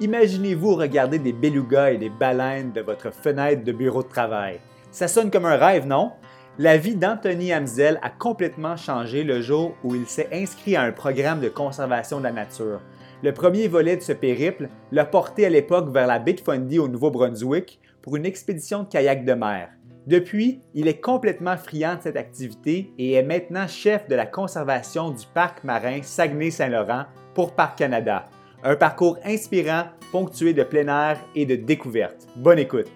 Imaginez-vous regarder des belugas et des baleines de votre fenêtre de bureau de travail. Ça sonne comme un rêve, non? La vie d'Anthony Hamzel a complètement changé le jour où il s'est inscrit à un programme de conservation de la nature. Le premier volet de ce périple l'a porté à l'époque vers la baie Fundy au Nouveau-Brunswick pour une expédition de kayak de mer. Depuis, il est complètement friand de cette activité et est maintenant chef de la conservation du parc marin Saguenay-Saint-Laurent pour Parc Canada. Un parcours inspirant, ponctué de plein air et de découvertes. Bonne écoute.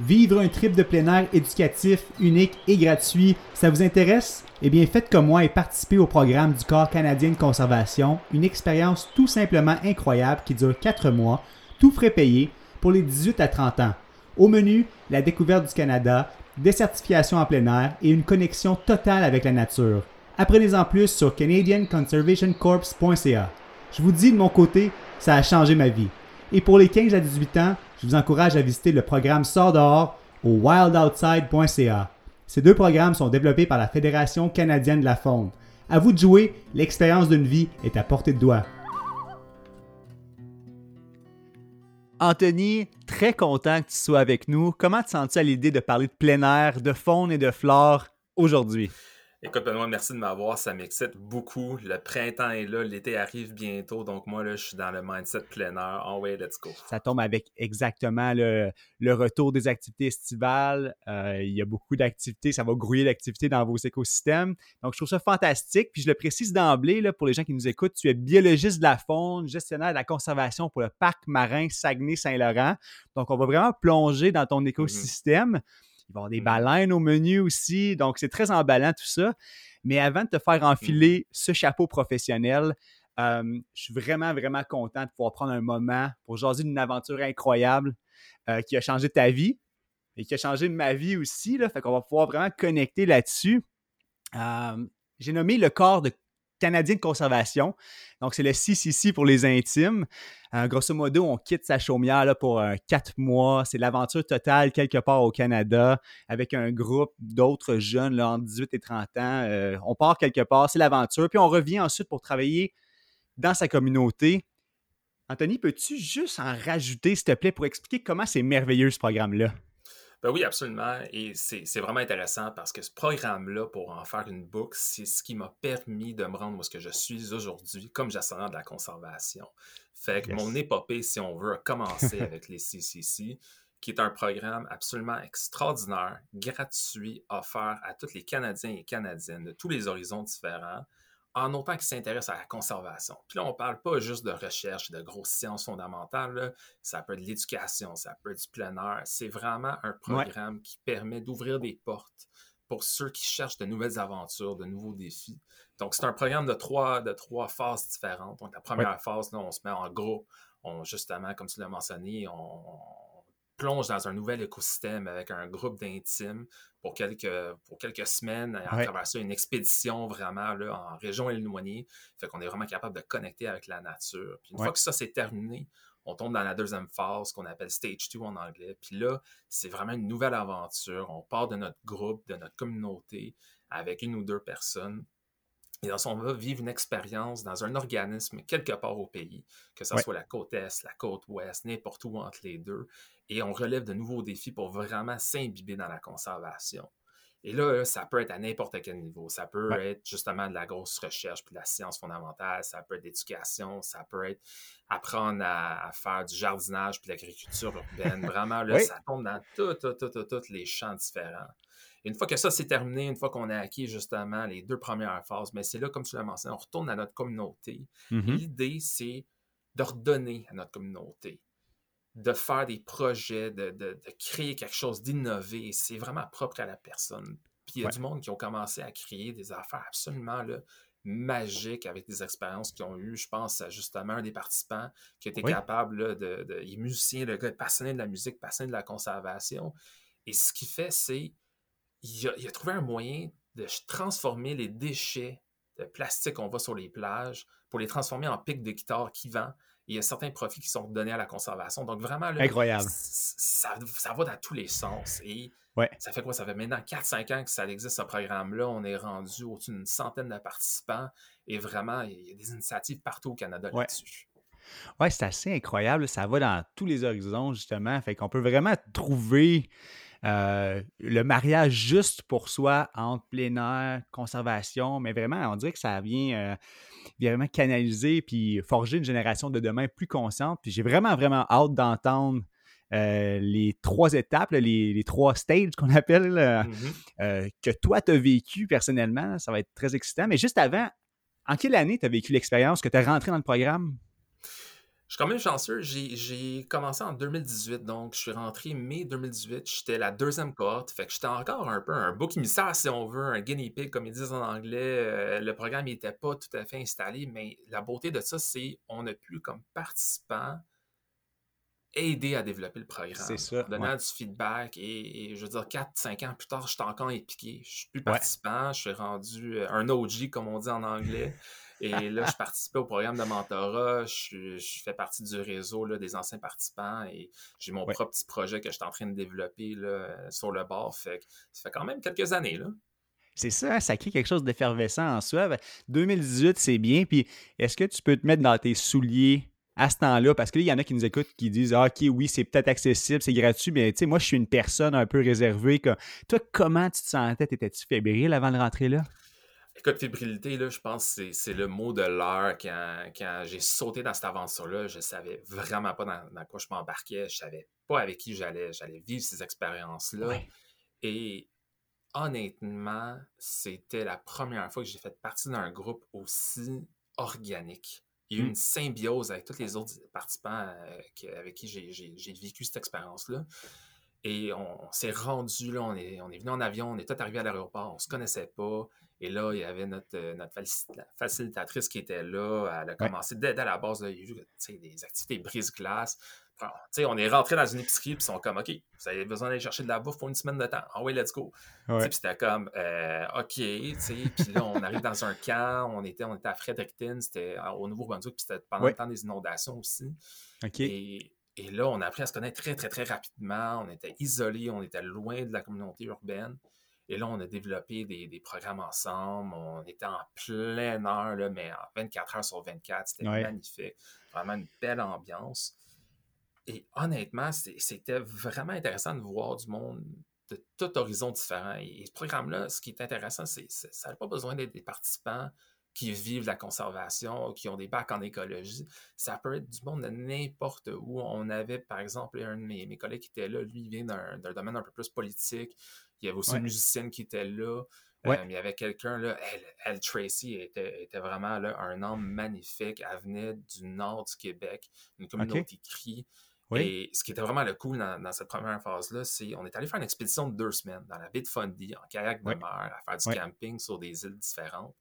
Vivre un trip de plein air éducatif, unique et gratuit, ça vous intéresse? Eh bien, faites comme moi et participez au programme du Corps canadien de conservation, une expérience tout simplement incroyable qui dure 4 mois, tout frais payé, pour les 18 à 30 ans. Au menu, la découverte du Canada, des certifications en plein air et une connexion totale avec la nature. Apprenez-en plus sur canadianconservationcorps.ca. Je vous dis de mon côté, ça a changé ma vie. Et pour les 15 à 18 ans, je vous encourage à visiter le programme Sort dehors au wildoutside.ca. Ces deux programmes sont développés par la Fédération canadienne de la faune. À vous de jouer, l'expérience d'une vie est à portée de doigt. Anthony, très content que tu sois avec nous. Comment te sens-tu à l'idée de parler de plein air, de faune et de flore aujourd'hui? Écoute, Benoît, merci de m'avoir. Ça m'excite beaucoup. Le printemps est là, l'été arrive bientôt. Donc, moi, là, je suis dans le mindset plein air. Oh, ouais, let's go. Ça tombe avec exactement le, retour des activités estivales. Euh, il y a beaucoup d'activités. Ça va grouiller d'activités dans vos écosystèmes. Donc, je trouve ça fantastique. Puis, je le précise d'emblée, pour les gens qui nous écoutent, tu es biologiste de la faune, gestionnaire de la conservation pour le parc marin Saguenay-Saint-Laurent. Donc, on va vraiment plonger dans ton mm-hmm. écosystème. Il va y avoir des mmh baleines au menu aussi. Donc, c'est très emballant tout ça. Mais avant de te faire mmh enfiler ce chapeau professionnel, je suis vraiment, vraiment content de pouvoir prendre un moment pour jaser d'une aventure incroyable euh, qui a changé ta vie et qui a changé ma vie aussi. Là. Fait qu'on va pouvoir vraiment connecter là-dessus. J'ai nommé le corps de canadien de conservation. Donc, c'est le CCC pour les intimes. Euh, grosso modo, on quitte sa chaumière pour euh, quatre mois. C'est l'aventure totale quelque part au Canada avec un groupe d'autres jeunes là, entre 18 et 30 ans. Euh, on part quelque part, c'est l'aventure. Puis on revient ensuite pour travailler dans sa communauté. Anthony, peux-tu juste en rajouter, s'il te plaît, pour expliquer comment c'est merveilleux ce programme-là? Ben oui, absolument. Et c'est vraiment intéressant parce que ce programme-là, pour en faire une boucle, c'est ce qui m'a permis de me rendre où ce que je suis aujourd'hui comme gestionnaire de la conservation. Fait que mon épopée, si on veut, a commencé avec les CCC, qui est un programme absolument extraordinaire, gratuit, offert à tous les Canadiens et Canadiennes de tous les horizons différents en autant qu'ils s'intéressent à la conservation. Puis là, on ne parle pas juste de recherche, de grosses sciences fondamentales. Ça peut être de l'éducation, ça peut être du plein air. C'est vraiment un programme qui permet d'ouvrir des portes pour ceux qui cherchent de nouvelles aventures, de nouveaux défis. Donc, c'est un programme de trois, de trois phases différentes. Donc, la première phase, là, on se met en groupe. On, justement, comme tu l'as mentionné, on, plonge dans un nouvel écosystème avec un groupe d'intimes pour quelques, pour quelques semaines, à travers ça, une expédition vraiment là, en région éloignée. Fait qu'on est vraiment capable de connecter avec la nature. Puis une fois que ça c'est terminé, on tombe dans la deuxième phase qu'on appelle Stage 2 en anglais. Puis là, c'est vraiment une nouvelle aventure. On part de notre groupe, de notre communauté avec une ou deux personnes et dans on va vivre une expérience dans un organisme quelque part au pays, que ce soit la côte Est, la côte Ouest, n'importe où entre les deux. Et on relève de nouveaux défis pour vraiment s'imbiber dans la conservation. Et là, ça peut être à n'importe quel niveau. Ça peut être justement de la grosse recherche, puis de la science fondamentale, ça peut être l'éducation, ça peut être apprendre à, faire du jardinage, puis l'agriculture urbaine. Vraiment, là, ça tombe dans tous les champs différents une fois que ça c'est terminé, une fois qu'on a acquis justement les deux premières phases, mais c'est là, comme tu l'as mentionné, on retourne à notre communauté. Mm-hmm. L'idée, c'est de redonner à notre communauté, de faire des projets, de, créer quelque chose, d'innover. C'est vraiment propre à la personne. Puis il y a du monde qui ont commencé à créer des affaires absolument magiques avec des expériences qu'ils ont eues. Je pense à justement un des participants qui était capable de, Il est musicien, le gars est passionné de la musique, passionné de la conservation. Et ce qu'il fait, c'est. Il a, trouvé un moyen de transformer les déchets de plastique qu'on voit sur les plages pour les transformer en pics de guitare qui vend. il y a certains profits qui sont donnés à la conservation. Donc, vraiment, incroyable. Ça, ça, va dans tous les sens. Et ça fait quoi? Ça fait maintenant 4-5 ans que ça existe, ce programme-là. On est rendu au-dessus d'une centaine de participants. Et vraiment, il y a des initiatives partout au Canada là-dessus. Oui, c'est assez incroyable. Ça va dans tous les horizons, justement. Fait qu'on peut vraiment trouver euh, le mariage juste pour soi entre plein air, conservation, mais vraiment, on dirait que ça vient euh, vraiment canaliser puis forger une génération de demain plus consciente. Puis j'ai vraiment, vraiment hâte d'entendre euh, les trois étapes, les, trois stages qu'on appelle, mm-hmm. que toi, tu as vécu personnellement. Ça va être très excitant. Mais juste avant, en quelle année tu as vécu l'expérience que tu es rentré dans le programme? Je suis quand même chanceux. J'ai commencé en 2018, donc je suis rentré mai 2018. J'étais la deuxième cohorte, fait que j'étais encore un peu un bouc émissaire, si on veut, un guinea pig, comme ils disent en anglais. Euh, le programme n'était pas tout à fait installé, mais la beauté de ça, c'est qu'on a pu, comme participant, aider à développer le programme. C'est ça. Donner du feedback. Et, je veux dire, 4-5 ans plus tard, je suis encore impliqué. Je suis plus participant, je suis rendu euh, un OG, comme on dit en anglais. Et là, je participais au programme de mentorat. Je, fais partie du réseau là, des anciens participants et j'ai mon propre petit projet que je suis en train de développer là, sur le bord. Fait ça fait quand même quelques années. Là. C'est ça, ça crée quelque chose d'effervescent en soi. 2018, c'est bien. Puis est-ce que tu peux te mettre dans tes souliers à ce temps-là? Parce qu'il y en a qui nous écoutent qui disent ah, OK, oui, c'est peut-être accessible, c'est gratuit, mais tu sais, moi, je suis une personne un peu réservée. Toi, comment tu te sentais? T'étais-tu fébrile avant de rentrer là? Écoute, fébrilité, là, je pense que c'est le mot de l'heure. Quand, j'ai sauté dans cette aventure-là, je savais vraiment pas dans, quoi je m'embarquais. Je savais pas avec qui j'allais j'allais vivre ces expériences-là. Et honnêtement, c'était la première fois que j'ai fait partie d'un groupe aussi organique. Il y a eu mmh. une symbiose avec tous les autres participants euh, avec qui j'ai vécu cette expérience-là. Et on, s'est rendu là, on est, on est venu en avion, on est tout arrivé à l'aéroport, on se connaissait pas. Et là, il y avait notre, euh, notre facilitatrice qui était là. Elle a commencé dès, la base, là, il y a eu des activités brise-glace. on est rentré dans une épicerie, puis ils sont comme, OK, vous avez besoin d'aller chercher de la bouffe pour une semaine de temps. Ah oui, let's go. Puis c'était comme, euh, OK, puis là, on arrive dans un camp, on était, on était à Fredericton, c'était au Nouveau-Brunswick, puis c'était pendant le temps des inondations aussi. OK. Et, et là, on a appris à se connaître très, très, très rapidement. On était isolés, on était loin de la communauté urbaine. Et là, on a développé des, programmes ensemble. On était en plein heure, là, mais en 24 heures sur 24. C'était magnifique. Vraiment une belle ambiance. Et honnêtement, c'était vraiment intéressant de voir du monde de tout horizon différent. Et, ce programme-là, ce qui est intéressant, c'est que ça n'a pas besoin d'être des participants qui vivent la conservation, qui ont des bacs en écologie. Ça peut être du monde de n'importe où. On avait, par exemple, un de mes, collègues qui était là, lui, il vient d'un domaine un peu plus politique. Il y avait aussi une musicienne qui était là. Euh, il y avait quelqu'un, là, elle, Tracy, était, vraiment là, un homme magnifique. Elle venait du nord du Québec, une communauté okay. Et ce qui était vraiment le cool dans, cette première phase-là, c'est qu'on est allé faire une expédition de deux semaines dans la baie de Fundy, en kayak de mer, à faire du camping sur des îles différentes.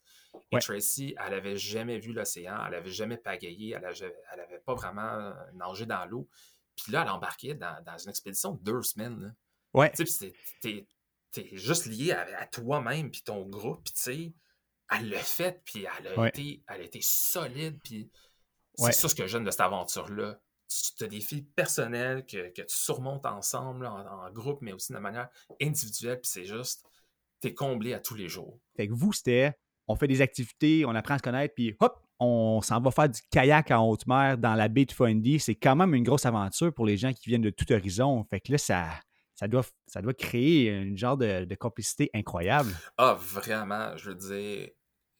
Et Tracy, elle n'avait jamais vu l'océan, elle n'avait jamais pagayé, elle n'avait pas vraiment euh, nagé dans l'eau. Puis là, elle embarquait dans, dans une expédition de deux semaines. Ouais. Tu sais, t'es juste lié à, toi-même, puis ton groupe, tu sais, elle l'a fait, puis elle a, été, elle a été solide, puis c'est ça ce que j'aime de cette aventure-là. Tu as des filles personnelles que, que tu surmontes ensemble, en, groupe, mais aussi de manière individuelle, puis c'est juste, t'es comblé à tous les jours. Fait que vous, c'était, on fait des activités, on apprend à se connaître, puis hop, on s'en va faire du kayak en haute mer dans la baie de Fundy. C'est quand même une grosse aventure pour les gens qui viennent de tout horizon. Fait que là, ça, ça doit, ça doit créer une genre de, complicité incroyable. Ah, vraiment, je veux dire,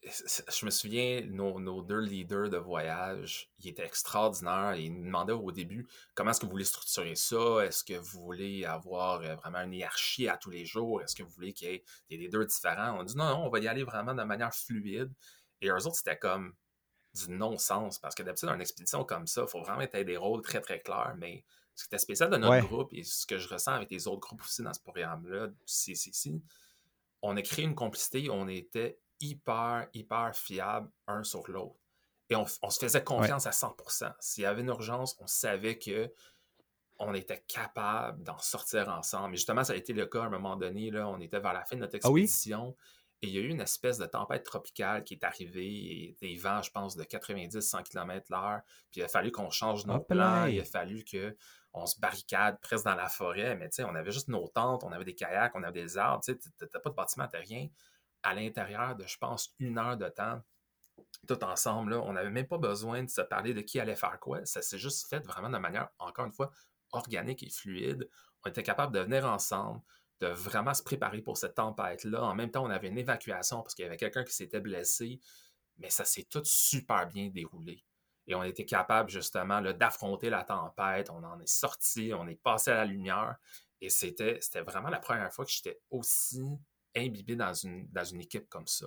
je me souviens, nos, deux leaders de voyage, ils étaient extraordinaires. Ils nous demandaient au début comment est-ce que vous voulez structurer ça? Est-ce que vous voulez avoir euh, vraiment une hiérarchie à tous les jours? Est-ce que vous voulez qu'il y ait des leaders différents? On dit non, non, on va y aller vraiment de manière fluide. Et eux autres, c'était comme du non-sens parce que d'habitude, dans une expédition comme ça, il faut vraiment être des rôles très, très clairs. Mais ce qui était spécial de notre groupe et ce que je ressens avec les autres groupes aussi dans ce programme-là, CCC, on a créé une complicité, on était hyper, hyper fiables un sur l'autre. Et on, se faisait confiance à 100%. S'il y avait une urgence, on savait que on était capable d'en sortir ensemble. Et justement, ça a été le cas à un moment donné. Là, on était vers la fin de notre ah expédition. Et il y a eu une espèce de tempête tropicale qui est arrivée et des vents, je pense, de 90-100 km h Puis il a fallu qu'on change nos plans. Il a fallu qu'on se barricade presque dans la forêt. Mais tu sais, on avait juste nos tentes, on avait des kayaks, on avait des arbres. Tu sais, t'as pas de bâtiment, t'as rien. À l'intérieur de, je pense, une heure de temps, tout ensemble, on n'avait même pas besoin de se parler de qui allait faire quoi. Ça s'est juste fait vraiment de manière, encore une fois, organique et fluide. On était capable de venir ensemble, de vraiment se préparer pour cette tempête-là. En même temps, on avait une évacuation parce qu'il y avait quelqu'un qui s'était blessé, mais ça s'est tout super bien déroulé. Et on était capable justement d'affronter la tempête. On en est sorti, on est passé à la lumière. Et c'était vraiment la première fois que j'étais aussi imbibé dans une, équipe comme ça.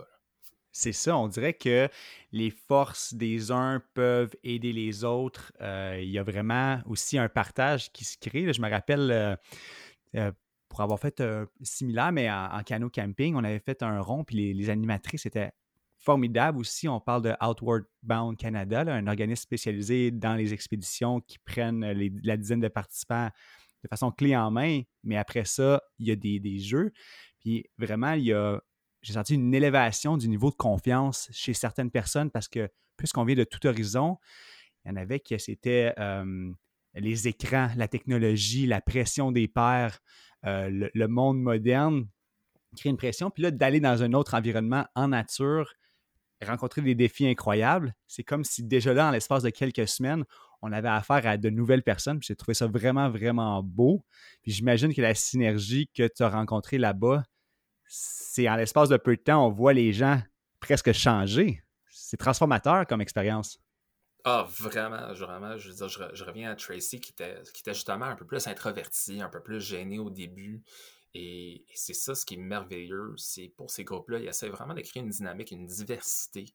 C'est ça, on dirait que les forces des uns peuvent aider les autres. Euh, il y a vraiment aussi un partage qui se crée. je me rappelle, euh, euh, pour avoir fait similaire, mais en, canot camping, on avait fait un rond, puis les, animatrices étaient formidables aussi. On parle de Outward Bound Canada, un organisme spécialisé dans les expéditions qui prennent la dizaine de participants de façon clé en main. Mais après ça, il y a des, des jeux. Puis vraiment, il y a j'ai senti une élévation du niveau de confiance chez certaines personnes parce que puisqu'on vient de tout horizon, il y en avait qui c'était les écrans, la technologie, la pression des pairs, euh, le, monde moderne crée une pression. Puis là, d'aller dans un autre environnement en nature, rencontrer des défis incroyables, c'est comme si déjà là, en l'espace de quelques semaines, on avait affaire à de nouvelles personnes. J'ai trouvé ça vraiment, vraiment beau. Puis j'imagine que la synergie que tu as rencontrée là-bas, c'est en l'espace de peu de temps, on voit les gens presque changer. C'est transformateur comme expérience. Ah, vraiment, vraiment. Je veux dire, je, reviens à Tracy qui était, justement un peu plus introverti, un peu plus gêné au début. Et, c'est ça ce qui est merveilleux. C'est pour ces groupes-là, ils essaient vraiment de créer une dynamique, une diversité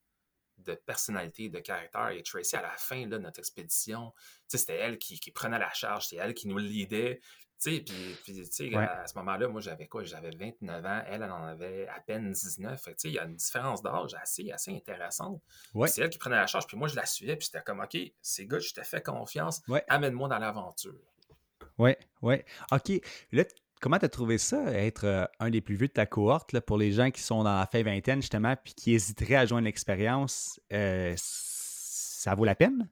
de personnalité, de caractère. Et Tracy, à la fin de notre expédition, c'était elle qui, qui, prenait la charge, c'était elle qui nous leadait. Puis, puis à, ce moment-là, moi, j'avais quoi? J'avais 29 ans. Elle, elle en avait à peine 19. Fait il y a une différence d'âge assez, assez intéressante. C'est elle qui prenait la charge. Puis moi, je la suivais. Puis j'étais comme, OK, c'est good, je te fais confiance. Amène-moi dans l'aventure. Oui, oui. OK. Là, comment tu as trouvé ça, être euh, un des plus vieux de ta cohorte, là, pour les gens qui sont dans la fin vingtaine, justement, puis qui hésiteraient à joindre l'expérience? Euh, ça vaut la peine?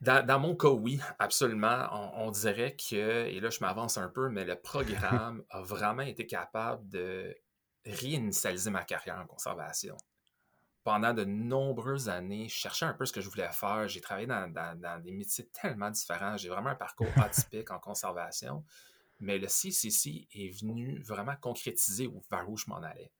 Dans, mon cas, oui, absolument. On, dirait que, et là je m'avance un peu, mais le programme a vraiment été capable de réinitialiser ma carrière en conservation. Pendant de nombreuses années, je cherchais un peu ce que je voulais faire. J'ai travaillé dans, des métiers tellement différents. J'ai vraiment un parcours atypique en conservation. Mais le CCC est venu vraiment concrétiser vers où je m'en allais.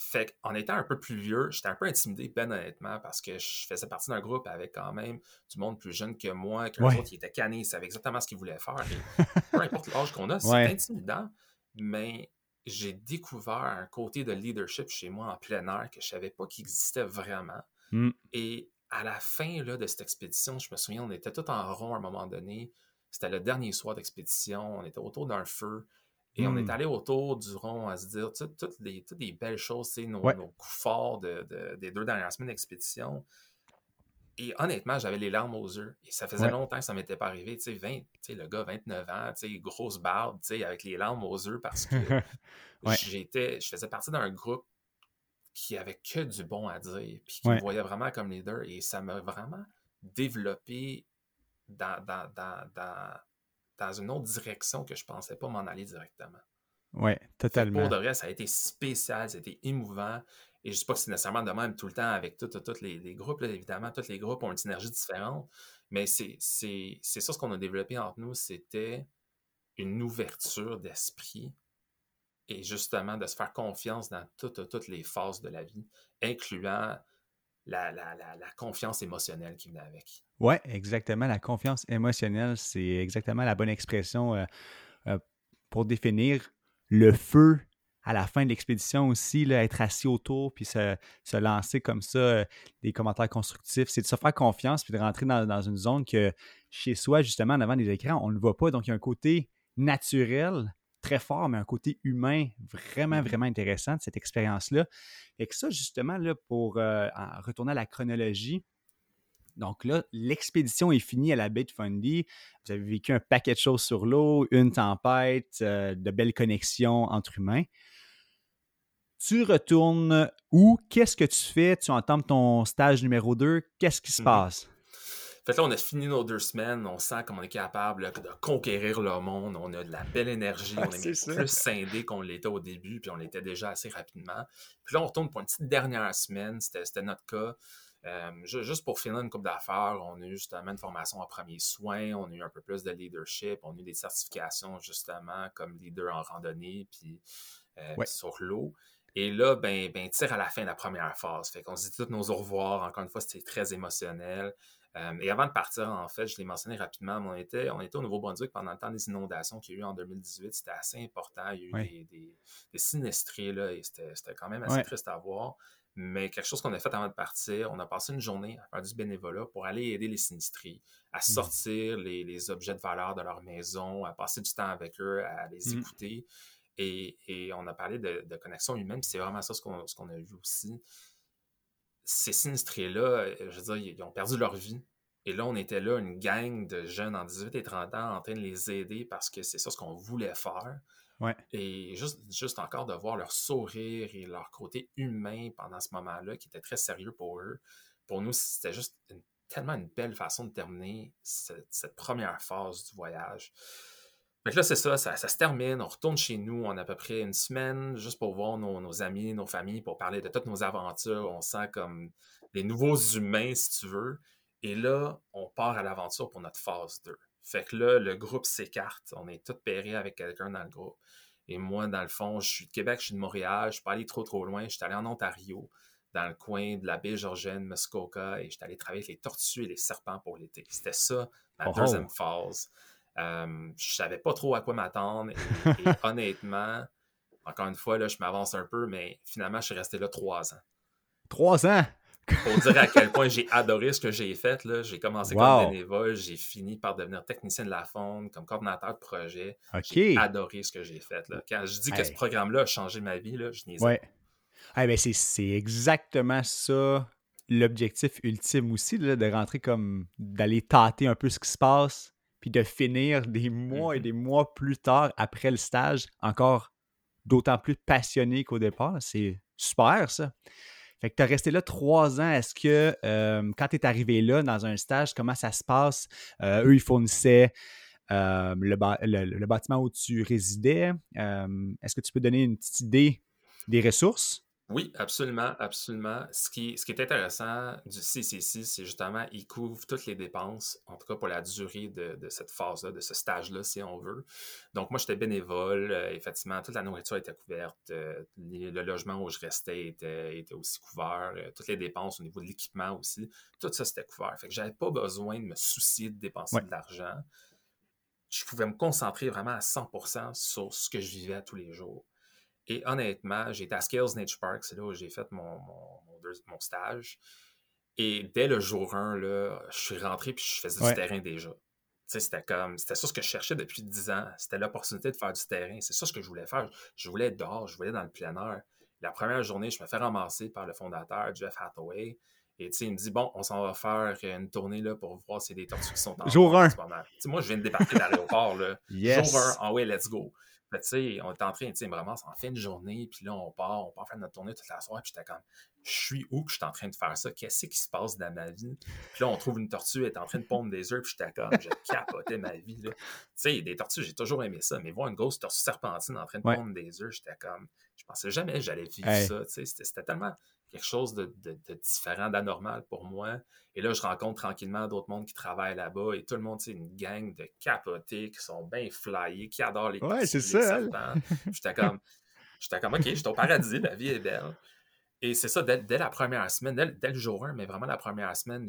Fait qu'en étant un peu plus vieux, j'étais un peu intimidé, ben honnêtement, parce que je faisais partie d'un groupe avec quand même du monde plus jeune que moi, qu'un autre qui était canné, savait exactement ce qu'il voulait faire. peu importe l'âge qu'on a, c'est intimidant, mais j'ai découvert un côté de leadership chez moi en plein air que je savais pas qu'il existait vraiment. Mm. Et à la fin là, de cette expédition, je me souviens, on était tout en rond à un moment donné. C'était le dernier soir d'expédition. On était autour d'un feu. Et on est hmm. allé autour du rond à se dire toutes, les, les belles choses, nos, nos coups forts des deux dernières semaines d'expédition. Et honnêtement, j'avais les larmes aux yeux. Et ça faisait longtemps que ça ne m'était pas arrivé. Tu sais, le gars, 29 ans, grosse barbe, avec les larmes aux yeux parce que j'étais, je faisais partie d'un groupe qui avait que du bon à dire, puis qui me voyait vraiment comme leader. Et ça m'a vraiment développé dans, dans, dans dans une autre direction que je pensais pas m'en aller directement. Oui, totalement. Pour de vrai, ça a été spécial, ça a été émouvant. Et je ne sais pas que c'est nécessairement de même tout le temps avec tous les, groupes. évidemment, tous les groupes ont une synergie différente. Mais c'est ça ce qu'on a développé entre nous, c'était une ouverture d'esprit et justement de se faire confiance dans toutes, toutes les phases de la vie, incluant la, la, confiance émotionnelle qui venait avec. Oui, exactement. La confiance émotionnelle, c'est exactement la bonne expression euh, euh, pour définir le feu à la fin de l'expédition aussi, là, être assis autour puis se, lancer comme ça euh, des commentaires constructifs. C'est de se faire confiance puis de rentrer dans, une zone que chez soi, justement, en avant des écrans, on ne voit pas. Donc, il y a un côté naturel, très fort, mais un côté humain vraiment, Mmh vraiment intéressant de cette expérience-là. Et que ça, justement, là, pour retourner à la chronologie, donc là, l'expédition est finie à la baie de Fundy. Vous avez vécu un paquet de choses sur l'eau, une tempête, euh, de belles connexions entre humains. Tu retournes où? Qu'est-ce que tu fais? Tu entends ton stage numéro 2. Qu'est-ce qui se mmh passe? Fait là, on a fini nos deux semaines, on sent comme on est capable de conquérir le monde, on a de la belle énergie, on est, plus scindé qu'on l'était au début, puis on l'était déjà assez rapidement. Puis là, on retourne pour une petite dernière semaine, c'était notre cas. Euh, juste pour finir une coupe d'affaires, on a eu justement une formation en premiers soins, on a eu un peu plus de leadership, on a eu des certifications justement comme leader en randonnée puis, euh, sur l'eau. Et là, ben, ben, tire à la fin de la première phase. Fait qu'on se dit tous nos au revoir. Encore une fois, c'était très émotionnel. Euh, et avant de partir, en fait, je l'ai mentionné rapidement, mais on était, on était au Nouveau-Brunswick pendant le temps des inondations qu'il y a eu en 2018. C'était assez important. Il y a eu des, des, sinistrés, là, et c'était quand même assez triste à voir. Mais quelque chose qu'on a fait avant de partir, on a passé une journée à faire du bénévolat pour aller aider les sinistrés, à mmh. sortir les, objets de valeur de leur maison, à passer du temps avec eux, à les mmh. écouter. Et, on a parlé de, connexion humaine, c'est vraiment ça ce qu'on a vu aussi. Ces sinistrés-là, je veux dire, ils ont perdu leur vie. Et là, on était là, une gang de jeunes en 18 et 30 ans en train de les aider parce que c'est ça ce qu'on voulait faire. Et juste, juste encore de voir leur sourire et leur côté humain pendant ce moment-là, qui était très sérieux pour eux, pour nous, c'était juste tellement une belle façon de terminer cette, première phase du voyage. Donc là, c'est ça, ça, se termine, on retourne chez nous, on a à peu près une semaine juste pour voir nos, nos, amis, nos familles, pour parler de toutes nos aventures. On sent comme des nouveaux humains, si tu veux. Et là, on part à l'aventure pour notre phase 2. Fait que là, le groupe s'écarte. On est tous pairés avec quelqu'un dans le groupe. Et moi, dans le fond, je suis de Québec, je suis de Montréal, je ne suis pas allé trop trop loin. Je suis allé en Ontario, dans le coin de la baie Georgienne, Muskoka, et je suis allé travailler avec les tortues et les serpents pour l'été. C'était ça, ma oh, oh. deuxième phase. Euh, je savais pas trop à quoi m'attendre. Et, honnêtement, encore une fois, là, je m'avance un peu, mais finalement, je suis resté là trois ans. Trois ans? Pour dire à quel point j'ai adoré ce que j'ai fait. J'ai commencé comme bénévole, j'ai fini par devenir technicien de la faune, comme coordinateur de projet. J'ai adoré ce que j'ai fait. Là. Quand je dis que ce programme-là a changé ma vie, là, je n'y ouais. ben c'est exactement ça l'objectif ultime aussi, de rentrer comme d'aller tâter un peu ce qui se passe, puis de finir des mois et mm-hmm. des mois plus tard après le stage, encore d'autant plus passionné qu'au départ. C'est super ça. Fait que tu as resté là trois ans. Est-ce que euh, quand tu es arrivé là dans un stage, comment ça se passe? Euh, eux, ils fournissaient euh, le, bâtiment où tu résidais. Est-ce que tu peux donner une petite idée des ressources? Oui, absolument, absolument. Ce qui, ce qui est intéressant du CCC, c'est justement, il couvre toutes les dépenses, en tout cas pour la durée de, cette phase-là, de ce stage-là, si on veut. Donc, moi, j'étais bénévole. Euh, effectivement, toute la nourriture était couverte. Euh, le logement où je restais était, était aussi couvert. Euh, toutes les dépenses au niveau de l'équipement aussi. Tout ça, c'était couvert. Fait que j'avais pas besoin de me soucier de dépenser de l'argent. Je pouvais me concentrer vraiment à 100% sur ce que je vivais tous les jours. Et honnêtement, j'étais à Scales Nature Park, c'est là où j'ai fait mon, mon, stage. Et dès le jour 1, là, je suis rentré puis je faisais du terrain déjà. C'était comme c'était ça ce que je cherchais depuis 10 ans. C'était l'opportunité de faire du terrain. C'est ça ce que je voulais faire. Je voulais être dehors, je voulais être dans le plein air. La première journée, je me fais ramasser par le fondateur, Jeff Hathaway. Et il me dit Bon, on s'en va faire une tournée là, pour voir s'il y a des tortues qui sont en Jour 1. Moi, je viens de débarquer de l'aéroport. Jour 1, ah ouais, let's go tu sais, on est en train, tu sais, vraiment, c'est en fin de journée, puis là, on part, on part faire notre tournée toute la soirée, puis j'étais comme, je suis où que je suis en train de faire ça? Qu'est-ce qui se passe dans ma vie? Puis là, on trouve une tortue, elle est en train de pondre des œufs, puis j'étais comme, je capotais ma vie, Tu sais, des tortues, j'ai toujours aimé ça, mais voir une grosse tortue serpentine en train de pondre des œufs, j'étais comme, je pensais jamais que j'allais vivre ça, tu sais, c'était tellement quelque chose de, différent, d'anormal pour moi. Et là, je rencontre tranquillement d'autres mondes qui travaillent là-bas et tout le monde, c'est une gang de capotés qui sont bien flyés, qui adorent les Ouais, c'est ça. J'étais comme, j'étais comme, OK, j'étais au paradis, la vie est belle. Et c'est ça, dès, la première semaine, dès, le jour 1, mais vraiment la première semaine,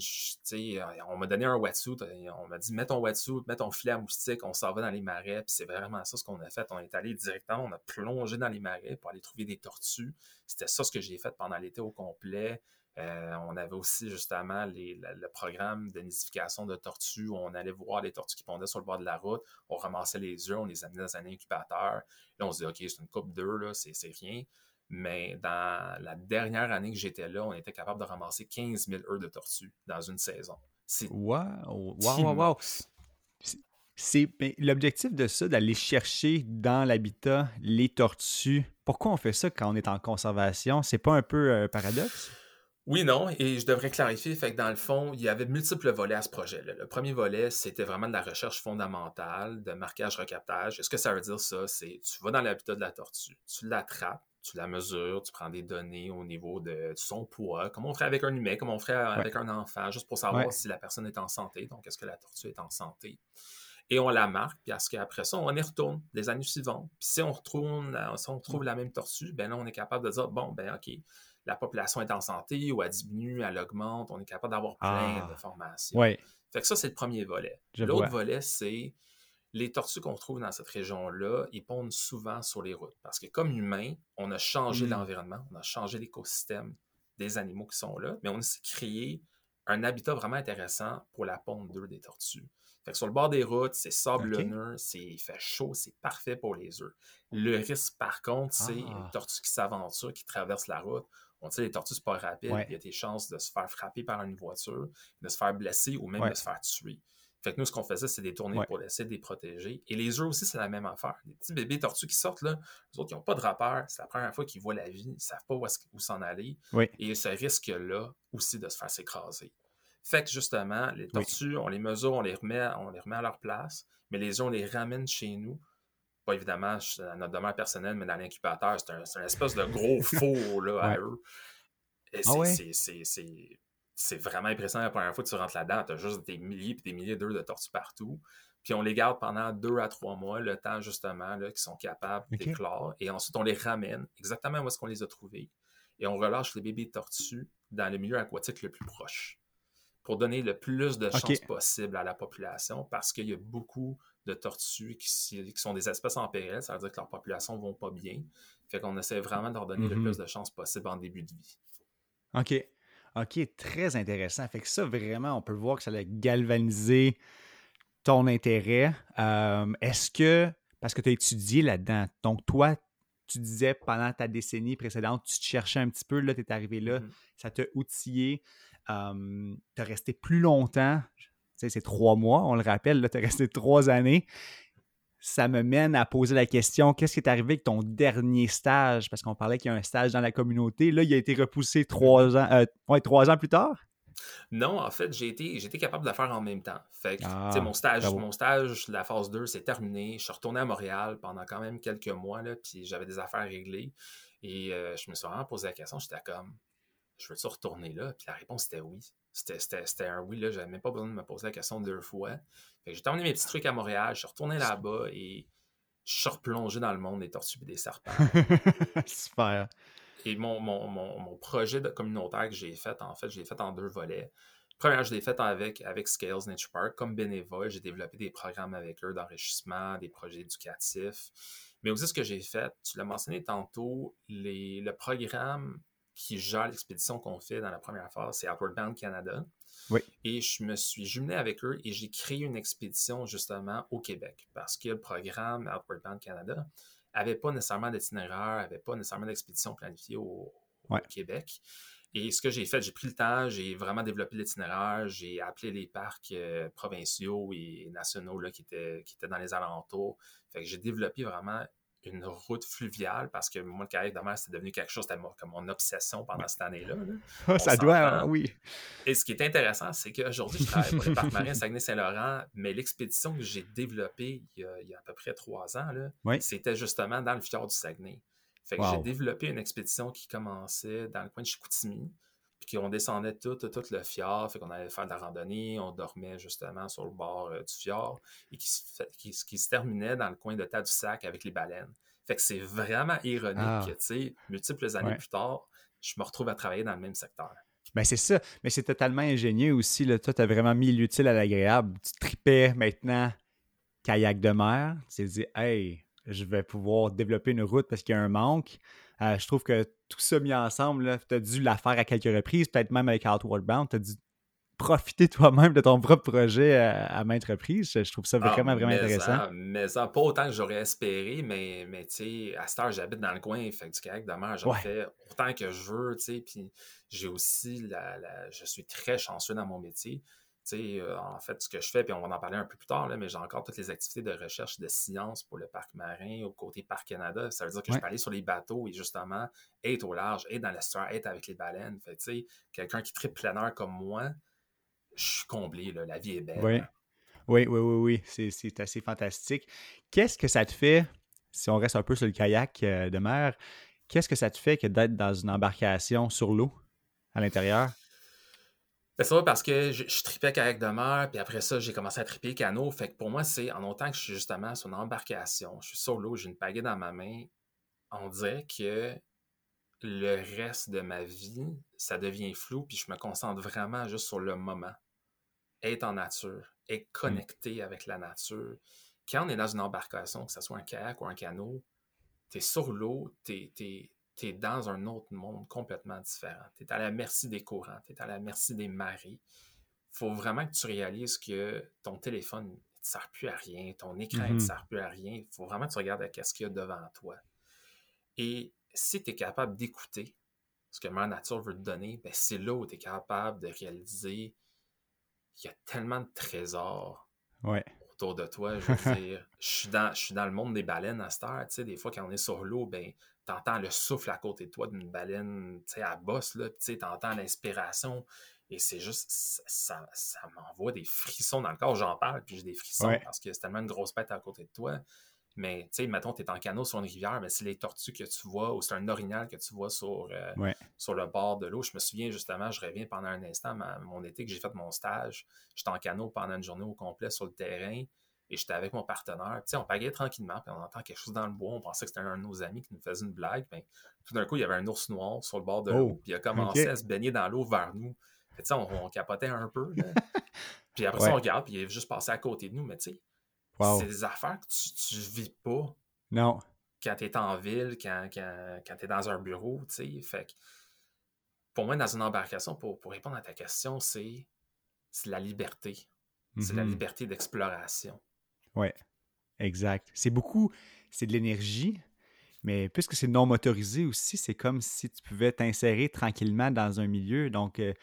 euh, on m'a donné un wetsuit, euh, on m'a dit mets ton wetsuit, mets ton filet à moustique, on s'en va dans les marais, puis c'est vraiment ça ce qu'on a fait. On est allé directement, on a plongé dans les marais pour aller trouver des tortues. C'était ça ce que j'ai fait pendant l'été au complet. Euh, on avait aussi justement le programme de nidification de tortues où on allait voir les tortues qui pondaient sur le bord de la route, on ramassait les œufs, on les amenait dans un incubateur. Là, on se dit, OK, c'est une coupe d'œufs, c'est rien. Mais dans la dernière année que j'étais là, on était capable de ramasser 15 000 œufs de tortues dans une saison. C'est wow, wow, wow, C'est l'objectif de ça, d'aller chercher dans l'habitat les tortues. Pourquoi on fait ça quand on est en conservation? C'est pas un peu un paradoxe? Oui, non, et je devrais clarifier, fait que dans le fond, il y avait multiples volets à ce projet-là. Le premier volet, c'était vraiment de la recherche fondamentale, de marquage-recaptage. Et ce que ça veut dire, ça, c'est tu vas dans l'habitat de la tortue, tu l'attrapes, tu la mesures, tu prends des données au niveau de son poids, comme on ferait avec un humain, comme on ferait avec un enfant, juste pour savoir si la personne est en santé, donc est-ce que la tortue est en santé. Et on la marque, puis qu'après ça, on y retourne les années suivantes. Puis si on retourne, si on trouve la même tortue, ben là, on est capable de dire, bon, ben OK, la population est en santé ou elle diminue, elle augmente. On est capable d'avoir plein ah. de formations. Fait que ça, c'est le premier volet. L'autre volet, c'est les tortues qu'on trouve dans cette région-là, ils pondent souvent sur les routes. Parce que comme humains, on a changé hmm. l'environnement, on a changé l'écosystème des animaux qui sont là, mais on a créé un habitat vraiment intéressant pour la ponte d'œufs des tortues. Fait que sur le bord des routes, c'est sablonneux, c'est il fait chaud, c'est parfait pour les œufs. Le risque, par contre, c'est une ah. tortue qui s'aventure, qui traverse la route. On sait les tortues, c'est pas rapide. Il y a des chances de se faire frapper par une voiture, de se faire blesser ou même de se faire tuer. Fait que nous, ce qu'on faisait, c'est des tournées pour essayer de les protéger. Et les œufs aussi, c'est la même affaire. Les petits bébés tortues qui sortent, là, les autres, ils n'ont pas de rappeur. C'est la première fois qu'ils voient la vie. Ils ne savent pas où, s'en aller. Et ce risque-là aussi de se faire s'écraser. Fait que justement, les tortues, on les mesure, on les, remet, on les remet à leur place, mais les œufs, on les ramène chez nous pas évidemment à notre demeure personnelle, mais dans l'incubateur, c'est un, espèce de gros four là, à eux. Ah c'est vraiment impressionnant la première fois que tu rentres là-dedans. Tu as juste des milliers et des milliers d'œufs de tortues partout. Puis on les garde pendant deux à trois mois, le temps justement qu'ils sont capables d'éclore. Et ensuite, on les ramène exactement où est-ce qu'on les a trouvés. Et on relâche les bébés tortues dans le milieu aquatique le plus proche pour donner le plus de chances possible à la population parce qu'il y a beaucoup de tortues qui, sont des espèces en péril, ça veut dire que leur population ne vont pas bien. Fait qu'on essaie vraiment de leur donner le mm-hmm. plus de chances possible en début de vie. OK. OK, très intéressant. Fait que ça, vraiment, on peut voir que ça a galvanisé ton intérêt. Euh, est-ce que, parce que tu as étudié là-dedans, donc toi, tu disais pendant ta décennie précédente, tu te cherchais un petit peu, là, tu es arrivé là, mm-hmm. ça t'a outillé, euh, tu as resté plus longtemps, c'est trois mois, on le rappelle, tu es resté trois années. Ça me mène à poser la question qu'est-ce qui est arrivé avec ton dernier stage? Parce qu'on parlait qu'il y a un stage dans la communauté. Là, il a été repoussé trois ans, euh, trois ans plus tard? Non, en fait, j'ai été, capable de le faire en même temps. Fait que, ah, mon stage, mon stage, la phase 2, c'est terminé. Je suis retourné à Montréal pendant quand même quelques mois, là, puis j'avais des affaires réglées. Et euh, je me suis vraiment posé la question, j'étais comme, je veux-tu retourner là? Puis la réponse était oui. C'était un oui, là, j'avais même pas besoin de me poser la question deux fois. j'ai terminé mes petits trucs à Montréal, je suis retourné là-bas et je suis replongé dans le monde des tortues et des serpents. Super. Et mon, mon, projet de communautaire que j'ai fait, en fait, je l'ai fait en deux volets. Première, je l'ai fait avec, avec Scales Nature Park comme bénévole. J'ai développé des programmes avec eux d'enrichissement, des projets éducatifs. Mais aussi, ce que j'ai fait, tu l'as mentionné tantôt, les, le programme qui gère l'expédition qu'on fait dans la première phase, c'est Outward Bound Canada. Oui. Et je me suis jumelé avec eux et j'ai créé une expédition justement au Québec parce que le programme Outward Bound Canada n'avait pas nécessairement d'itinéraire, n'avait pas nécessairement d'expédition planifiée au, Québec. Et ce que j'ai fait, j'ai pris le temps, j'ai vraiment développé l'itinéraire, j'ai appelé les parcs euh, provinciaux et nationaux là, qui, étaient, qui étaient dans les alentours. Fait que j'ai développé vraiment une route fluviale parce que moi, le Caraïbe de mer, c'était devenu quelque chose, c'était comme mon obsession pendant cette année-là. ça doit, hein, oui. Et ce qui est intéressant, c'est qu'aujourd'hui, je travaille pour les parcs marins Saguenay-Saint-Laurent, mais l'expédition que j'ai développée il y, a, à peu près trois ans, c'était justement dans le fjord du Saguenay. Fait que j'ai développé une expédition qui commençait dans le coin de Chicoutimi, puis on descendait tout, tout, le fjord, fait qu'on allait faire de la randonnée, on dormait justement sur le bord euh, du fjord, et qui se, qui, se terminait dans le coin de Tadoussac avec les baleines. Fait que c'est vraiment ironique ah. que, tu sais, multiples années plus tard, je me retrouve à travailler dans le même secteur. Ben c'est ça, mais c'est totalement ingénieux aussi. Là. Toi, tu as vraiment mis l'utile à l'agréable. Tu tripais maintenant kayak de mer. Tu t'es dit, hey, je vais pouvoir développer une route parce qu'il y a un manque. Euh, je trouve que tout ça mis ensemble, tu as dû la faire à quelques reprises, peut-être même avec Outward Bound, tu as dû profiter toi-même de ton propre projet à, maintes reprises. Je, trouve ça ah, vraiment, vraiment intéressant. mais ça, pas autant que j'aurais espéré, mais, mais tu sais, à cette heure, j'habite dans le coin, fait du kayak de mer, j'en fais autant que je veux, tu sais, puis j'ai aussi, la, je suis très chanceux dans mon métier. Euh, en fait, ce que je fais, puis on va en parler un peu plus tard, là, mais j'ai encore toutes les activités de recherche de science pour le parc marin au côté Parc Canada. Ça veut dire que je peux aller sur les bateaux et justement être au large, être dans l'estuaire, être avec les baleines. Fait quelqu'un qui tripe plein air comme moi, je suis comblé, la vie est belle. Oui, oui, oui, oui, oui. c'est assez fantastique. Qu'est-ce que ça te fait, si on reste un peu sur le kayak euh, de mer, qu'est-ce que ça te fait que d'être dans une embarcation sur l'eau à l'intérieur? Ben, c'est vrai parce que je, je, tripais kayak de mer, puis après ça, j'ai commencé à triper canot. Fait que pour moi, c'est en autant que je suis justement sur une embarcation, je suis sur l'eau, j'ai une pagaie dans ma main, on dirait que le reste de ma vie, ça devient flou, puis je me concentre vraiment juste sur le moment. Être en nature, être mmh. connecté avec la nature. Quand on est dans une embarcation, que ce soit un kayak ou un canot, tu es sur l'eau, tu es, tu es dans un autre monde complètement différent. Tu es à la merci des courants, tu es à la merci des marées. Il faut vraiment que tu réalises que ton téléphone ne sert plus à rien, ton écran ne mm-hmm. sert plus à rien. Il faut vraiment que tu regardes à ce qu'il y a devant toi. Et si tu es capable d'écouter ce que Mère Nature veut te donner, ben c'est là où tu es capable de réaliser qu'il y a tellement de trésors autour de toi. Je veux dire, je suis, dans, je suis dans le monde des baleines à cette heure. Tu sais, des fois, quand on est sur l'eau, ben, t'entends le souffle à côté de toi d'une baleine, tu sais, à bosse, là, tu t'entends l'inspiration, et c'est juste, ça, ça, m'envoie des frissons dans le corps. J'en parle, puis j'ai des frissons parce que c'est tellement une grosse bête à côté de toi. Mais, tu sais, mettons, tu es en canot sur une rivière, mais c'est les tortues que tu vois, ou c'est un orignal que tu vois sur, euh, sur le bord de l'eau. Je me souviens justement, je reviens pendant un instant, mon été que j'ai fait mon stage, j'étais en canot pendant une journée au complet sur le terrain. Et j'étais avec mon partenaire. Tu sais, on pagait tranquillement, puis on entend quelque chose dans le bois. On pensait que c'était un de nos amis qui nous faisait une blague. mais tout d'un coup, il y avait un ours noir sur le bord de l'eau. Oh, puis il a commencé à se baigner dans l'eau vers nous. Tu sais, on, capotait un peu. puis après ça, on regarde, puis il est juste passé à côté de nous. Mais tu sais, c'est des affaires que tu, ne vis pas. Non. Quand tu es en ville, quand, quand, quand tu es dans un bureau, tu sais. Fait que pour moi, dans une embarcation, pour, pour répondre à ta question, c'est la liberté. C'est la mm-hmm. liberté d'exploration. Oui, exact. C'est beaucoup, c'est de l'énergie, mais puisque c'est non motorisé aussi, c'est comme si tu pouvais t'insérer tranquillement dans un milieu. Donc, euh,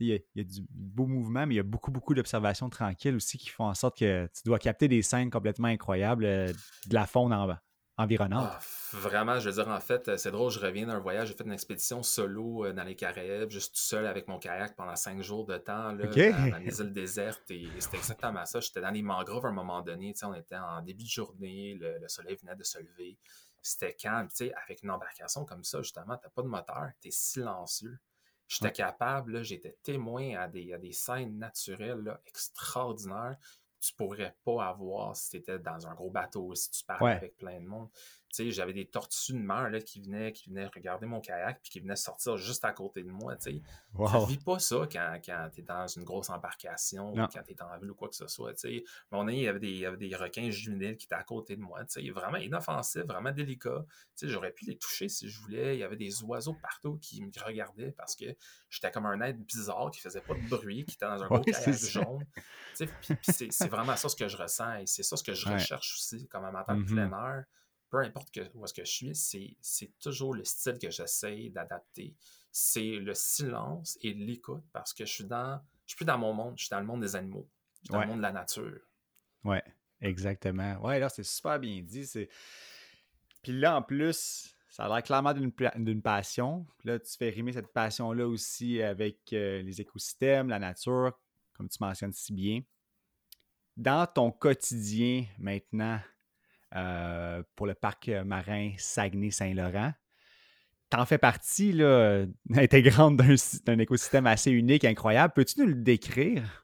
il, y a, du beau mouvement, mais il y a beaucoup, beaucoup d'observations tranquilles aussi qui font en sorte que tu dois capter des scènes complètement incroyables euh, de la faune en, bas environnante. Ah, vraiment, je veux dire, en fait, euh, c'est drôle, je reviens d'un voyage, j'ai fait une expédition solo euh, dans les Caraïbes, juste tout seul avec mon kayak pendant cinq jours de temps, là, dans, les îles désertes, et, c'était exactement ça. J'étais dans les mangroves à un moment donné, on était en début de journée, le, soleil venait de se lever, c'était calme, tu sais, avec une embarcation comme ça, justement, t'as pas de moteur, t'es silencieux. J'étais capable, j'étais témoin à des, à des scènes naturelles extraordinaires tu pourrais pas avoir si tu étais dans un gros bateau, si tu parlais avec plein de monde sais, j'avais des tortues de mer là, qui, venaient, qui venaient regarder mon kayak puis qui venaient sortir juste à côté de moi. Tu ne vis pas ça quand, quand tu es dans une grosse embarcation ou quand tu es en ville ou quoi que ce soit. sais. Mon ami, il y avait des, il y avait des requins juvéniles qui étaient à côté de moi. Tu sais. Vraiment inoffensif, vraiment délicat. Tu sais, J'aurais pu les toucher si je voulais. Il y avait des oiseaux partout qui me regardaient parce que j'étais comme un être bizarre qui faisait pas de bruit, qui était dans un gros jaune. c'est vraiment ça ce que je ressens et c'est ça ce que je recherche aussi comme amateur de plein air peu importe que, où est-ce que je suis, c'est toujours le style que j'essaie d'adapter. C'est le silence et l'écoute parce que je suis dans. Je suis plus dans mon monde, je suis dans le monde des animaux. Je suis dans le monde de la nature. Oui, exactement. Ouais, là, c'est super bien dit. Puis là, en plus, ça a l'air clairement d'une passion. Là, tu fais rimer cette passion-là aussi avec euh, les écosystèmes, la nature, comme tu mentionnes si bien. Dans ton quotidien maintenant, euh, pour le parc marin Saguenay-Saint-Laurent. T'en fais partie là, intégrante d'un écosystème assez unique, incroyable. Peux-tu nous le décrire?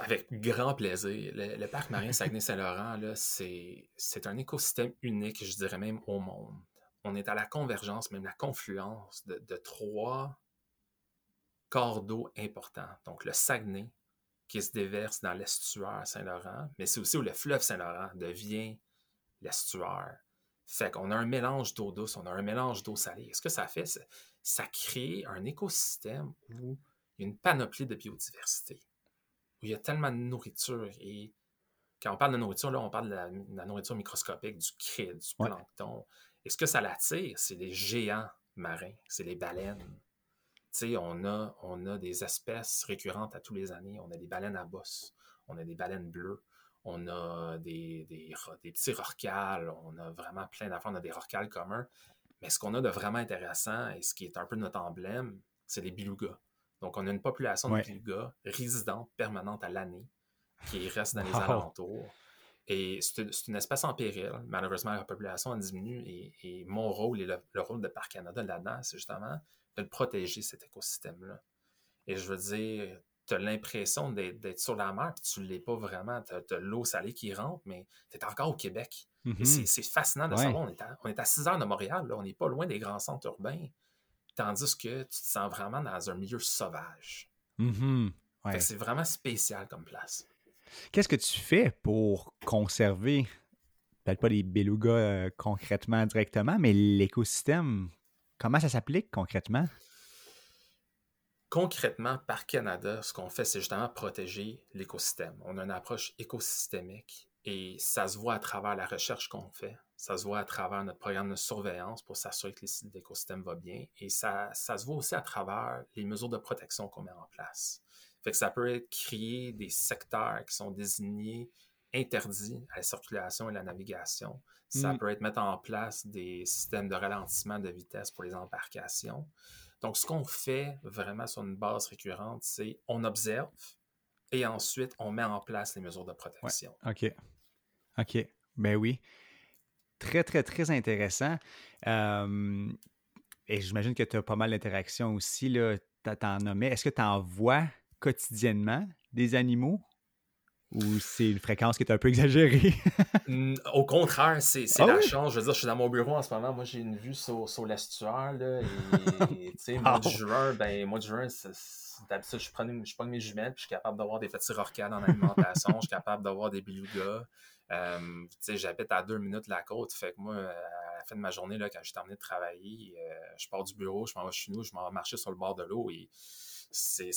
Avec grand plaisir. Le, parc marin Saguenay-Saint-Laurent, c'est un écosystème unique, je dirais même au monde. On est à la convergence, même la confluence de, trois corps d'eau importants. Donc le Saguenay, qui se déverse dans l'estuaire Saint-Laurent, mais c'est aussi où le fleuve Saint-Laurent devient l'estuaire. Fait qu'on a un mélange d'eau douce, on a un mélange d'eau salée. Ce que ça fait, ça crée un écosystème où il y a une panoplie de biodiversité, où il y a tellement de nourriture. Et quand on parle de nourriture, là, on parle de la, nourriture microscopique, du krill, du plancton. Et ce que ça l'attire, c'est les géants marins, c'est les baleines. Tu sais, on a, on a des espèces récurrentes à tous les années. On a des baleines à bosse, on a des baleines bleues, on a des, des, petits rorquals, on a vraiment plein d'affaires, on a des rorquals communs. Mais ce qu'on a de vraiment intéressant et ce qui est un peu notre emblème, c'est les belugas. Donc, on a une population de belugas résidente permanente à l'année qui reste dans les alentours. Et c'est une espèce en péril. Malheureusement, la population a diminué et, mon rôle et le, rôle de Parc Canada là-dedans, c'est justement de protéger, cet écosystème-là. Et je veux dire, tu as l'impression d'être sur la mer, puis tu ne l'es pas vraiment. Tu as, l'eau salée qui rentre, mais tu es encore au Québec. Et mm-hmm. c'est fascinant de savoir. On est, à, on est, à, 6 heures de Montréal, là, on n'est pas loin des grands centres urbains. Tandis que tu te sens vraiment dans un milieu sauvage. Mm-hmm. C'est vraiment spécial comme place. Qu'est-ce que tu fais pour conserver, peut-être pas les belugas euh, concrètement directement, mais l'écosystème? Comment ça s'applique concrètement? Concrètement, par Canada, ce qu'on fait, c'est justement protéger l'écosystème. On a une approche écosystémique et ça se voit à travers la recherche qu'on fait. Ça se voit à travers notre programme de surveillance pour s'assurer que l'écosystème va bien. Et ça, ça se voit aussi à travers les mesures de protection qu'on met en place. Fait que ça peut être créer des secteurs qui sont désignés interdits à la circulation et la navigation. Ça mm. peut être mettre en place des systèmes de ralentissement de vitesse pour les embarcations. Donc, ce qu'on fait vraiment sur une base récurrente, c'est on observe et ensuite on met en place les mesures de protection. OK. OK. Ben oui. Très, très, très intéressant. et j'imagine que tu as pas mal d'interactions aussi. Tu en nommé. Est-ce que tu en vois quotidiennement des animaux? Ou c'est une fréquence qui est un peu exagérée? Au contraire, c'est ah la chance. Je veux dire, je suis dans mon bureau en ce moment. Moi, j'ai une vue sur, sur l'estuaire. Et, tu sais, mois de juin, ben, mois de juin, d'habitude, je prends, je prends mes jumelles, puis je suis capable d'avoir des petits rorquals en alimentation. je suis capable d'avoir des belugas. Euh, tu sais, j'habite à deux minutes de la côte. Fait que moi, à la fin de ma journée, là, quand j'ai terminé de travailler, euh, je pars du bureau, je m'en vais chez nous, je m'en vais marcher sur le bord de l'eau et c'est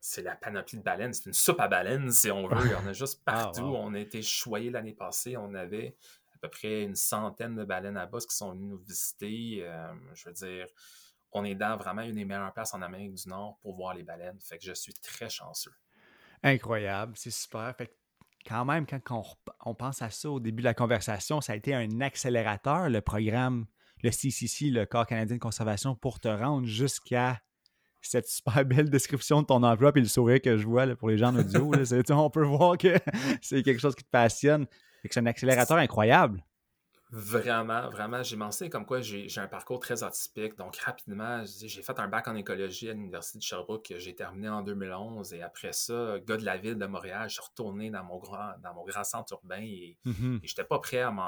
c'est la panoplie de baleines. C'est une soupe à baleines, si on veut. Il y en a juste ah, partout. On a été choyés l'année passée. On avait à peu près une centaine de baleines à bosse qui sont venues nous visiter. Euh, je veux dire, on est dans vraiment une des meilleures places en Amérique du Nord pour voir les baleines. Fait que je suis très chanceux. Incroyable, c'est super. Fait quand même, quand on, on, pense à ça au début de la conversation, ça a été un accélérateur, le programme, le CCC, le Corps canadien de conservation, pour te rendre jusqu'à cette super belle description de ton emploi et le sourire que je vois pour les gens en audio. on peut voir que c'est quelque chose qui te passionne et que c'est un accélérateur incroyable. Vraiment, vraiment. J'ai mentionné comme quoi j'ai un parcours très atypique. Donc, rapidement, j'ai fait un bac en écologie à l'Université de Sherbrooke que j'ai terminé en 2011. Et après ça, gars de la ville de Montréal, je suis retourné dans mon grand, dans mon grand centre urbain et, mm-hmm. je n'étais pas prêt à m'en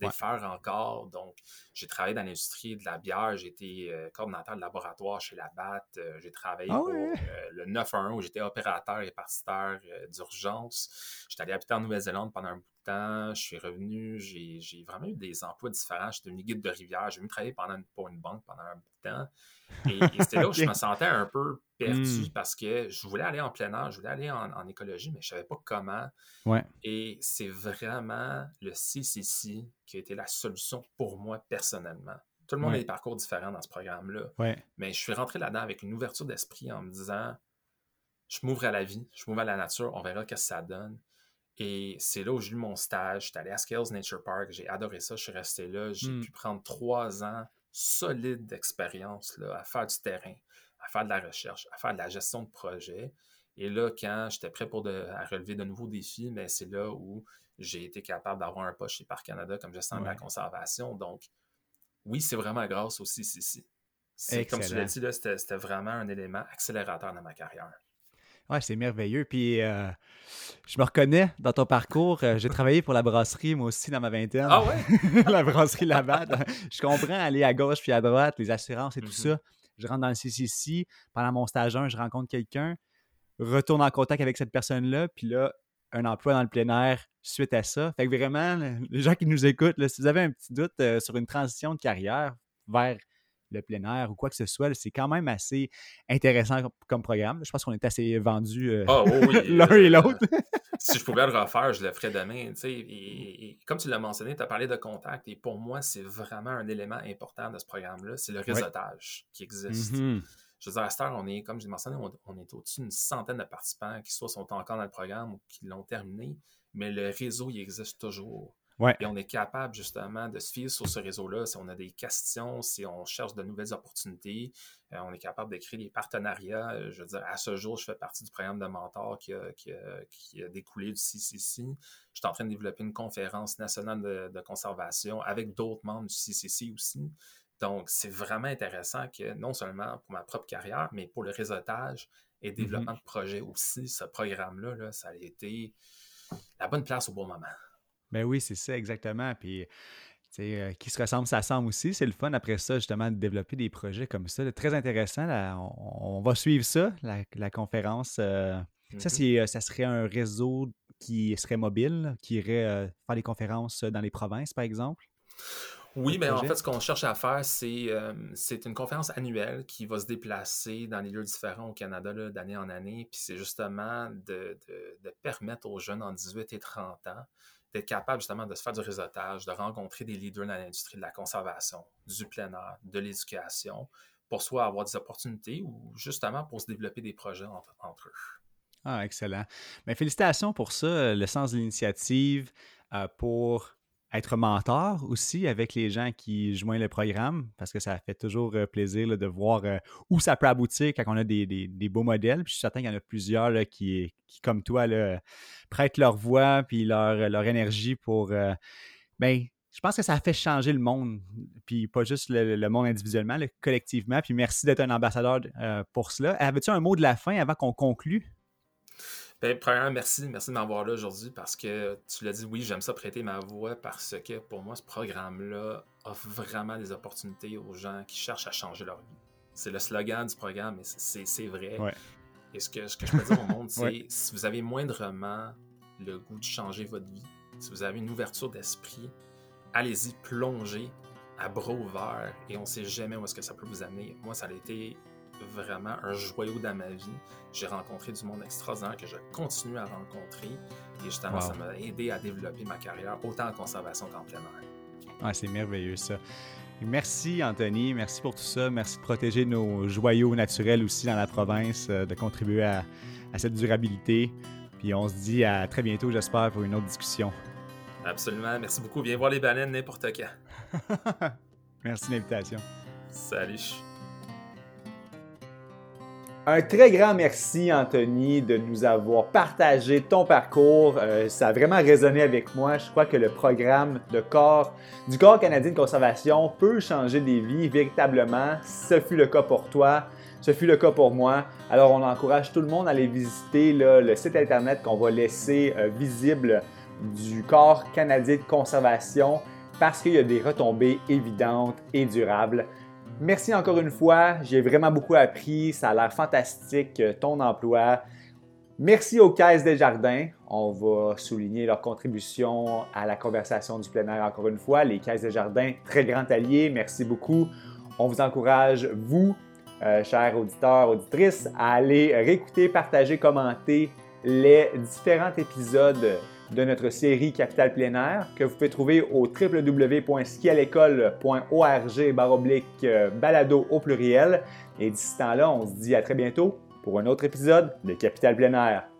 défaire encore. Donc, j'ai travaillé dans l'industrie de la bière. J'ai été euh, coordinateur de laboratoire chez la BAT. Euh, j'ai travaillé ah pour euh, le 911 où j'étais opérateur et partiteur d'urgence. J'étais allé habiter en Nouvelle-Zélande pendant un je suis revenu, j'ai vraiment eu des emplois différents. J'étais devenu guide de rivière, j'ai même travaillé pendant, pour une banque pendant un bout de temps. Et, c'était là où je me sentais un peu perdu hmm. parce que je voulais aller en plein air, je voulais aller en, écologie, mais je ne savais pas comment. Et c'est vraiment le CCC qui a été la solution pour moi personnellement. Tout le monde a des parcours différents dans ce programme-là. Mais je suis rentré là-dedans avec une ouverture d'esprit en me disant je m'ouvre à la vie, je m'ouvre à la nature, on verra ce que ça donne. Et c'est là où j'ai eu mon stage. J'étais allé à Scales Nature Park. J'ai adoré ça. Je suis resté là. J'ai hmm. pu prendre trois ans solides d'expérience à faire du terrain, à faire de la recherche, à faire de la gestion de projet. Et là, quand j'étais prêt pour à relever de nouveaux défis, mais c'est là où j'ai été capable d'avoir un poste chez Parc Canada comme gestionnaire de la conservation. Donc, oui, c'est vraiment grâce aussi ici. Comme tu l'as dit, c'était vraiment un élément accélérateur dans ma carrière. Ouais, c'est merveilleux. Puis euh, je me reconnais dans ton parcours. Euh, j'ai travaillé pour la brasserie, moi aussi, dans ma vingtaine. Ah ouais? la brasserie Labatt. je comprends aller à gauche puis à droite, les assurances et tout mm-hmm. ça. Je rentre dans le CCC. Pendant mon stage 1, je rencontre quelqu'un, retourne en contact avec cette personne-là, puis là, un emploi dans le plein air suite à ça. Fait que vraiment, les gens qui nous écoutent, si vous avez un petit doute euh, sur une transition de carrière vers le plein air ou quoi que ce soit, c'est quand même assez intéressant comme, programme. Je pense qu'on est assez vendus euh, ah, l'un et l'autre. Si je pouvais le refaire, je le ferais demain. Et, comme tu l'as mentionné, tu as parlé de contact et pour moi, c'est vraiment un élément important de ce programme-là, c'est le réseautage qui existe. Mm-hmm. Je veux dire, à cette heure, on est, comme je l'ai mentionné, on, est au-dessus d'une centaine de participants qui soit sont encore dans le programme ou qui l'ont terminé, mais le réseau, il existe toujours. Et on est capable justement de se fier sur ce réseau-là. Si on a des questions, si on cherche de nouvelles opportunités, euh, on est capable de créer des partenariats. Euh, je veux dire, à ce jour, je fais partie du programme de mentor qui a, découlé du CCC. Je suis en train de développer une conférence nationale de, conservation avec d'autres membres du CCC aussi. Donc, c'est vraiment intéressant que non seulement pour ma propre carrière, mais pour le réseautage et le mm-hmm. développement de projets aussi, ce programme-là, là, ça a été la bonne place au bon moment. Ben oui, c'est ça, exactement. Puis, euh, qui se ressemble, ça semble aussi. C'est le fun après ça, justement, de développer des projets comme ça. Très intéressant. on, va suivre ça, la, conférence. Euh, ça, mm-hmm. euh, ça serait un réseau qui serait mobile, qui irait faire des conférences dans les provinces, par exemple? Oui, mais en fait, ce qu'on cherche à faire, c'est c'est une conférence annuelle qui va se déplacer dans des lieux différents au Canada d'année en année. Puis c'est justement de, de, permettre aux jeunes en 18 et 30 ans d'être capable justement de se faire du réseautage, de rencontrer des leaders dans l'industrie de la conservation, du plein air, de l'éducation, pour soit avoir des opportunités ou justement pour se développer des projets entre, eux. Ah, excellent. Mais félicitations pour ça, le sens de l'initiative, euh, pour être mentor aussi avec les gens qui joignent le programme, parce que ça fait toujours euh, plaisir de voir euh, où ça peut aboutir quand on a des, beaux modèles. Puis je suis certain qu'il y en a plusieurs qui, qui, comme toi, prêtent leur voix puis leur, leur énergie pour. Euh, ben, je pense que ça fait changer le monde, puis pas juste le, monde individuellement, collectivement. Puis merci d'être un ambassadeur pour cela. Avais-tu un mot de la fin avant qu'on conclue? Ben, premièrement, merci. Merci de m'avoir là aujourd'hui parce que tu l'as dit, oui, j'aime ça prêter ma voix parce que pour moi, ce programme-là offre vraiment des opportunités aux gens qui cherchent à changer leur vie. C'est le slogan du programme, mais c'est vrai. Et ce que, ce que je peux dire au monde, c'est si vous avez moindrement le goût de changer votre vie, si vous avez une ouverture d'esprit, allez-y, plongez à bras ouverts et on ne sait jamais où est-ce que ça peut vous amener. Moi, ça a été vraiment un joyau dans ma vie. J'ai rencontré du monde extraordinaire que je continue à rencontrer. Et justement, ça m'a aidé à développer ma carrière, autant en conservation qu'en plein air. c'est merveilleux ça. Merci Anthony, merci pour tout ça. Merci de protéger nos joyaux naturels aussi dans la province, euh, de contribuer à, à cette durabilité. Puis on se dit à très bientôt, j'espère, pour une autre discussion. Absolument. Merci beaucoup. Viens voir les baleines n'importe quand. merci de l'invitation. Salut. Un très grand merci, Anthony, de nous avoir partagé ton parcours. Euh, ça a vraiment résonné avec moi. Je crois que le programme de corps du Corps canadien de conservation peut changer des vies véritablement. Ce fut le cas pour toi. Ce fut le cas pour moi. Alors, on encourage tout le monde à aller visiter le site internet qu'on va laisser euh, visible du Corps canadien de conservation parce qu'il y a des retombées évidentes et durables. Merci encore une fois. J'ai vraiment beaucoup appris. Ça a l'air fantastique, euh, ton emploi. Merci aux Caisses des Jardins. On va souligner leur contribution à la conversation du plein air encore une fois. Les Caisses des Jardins, très grand allié. Merci beaucoup. On vous encourage, vous, euh, chers auditeurs, auditrices, à aller réécouter, partager, commenter les différents épisodes de notre série Capital plein air que vous pouvez trouver au www.skialécole.org balado au pluriel. Et d'ici ce temps-là, on se dit à très bientôt pour un autre épisode de Capital plein air.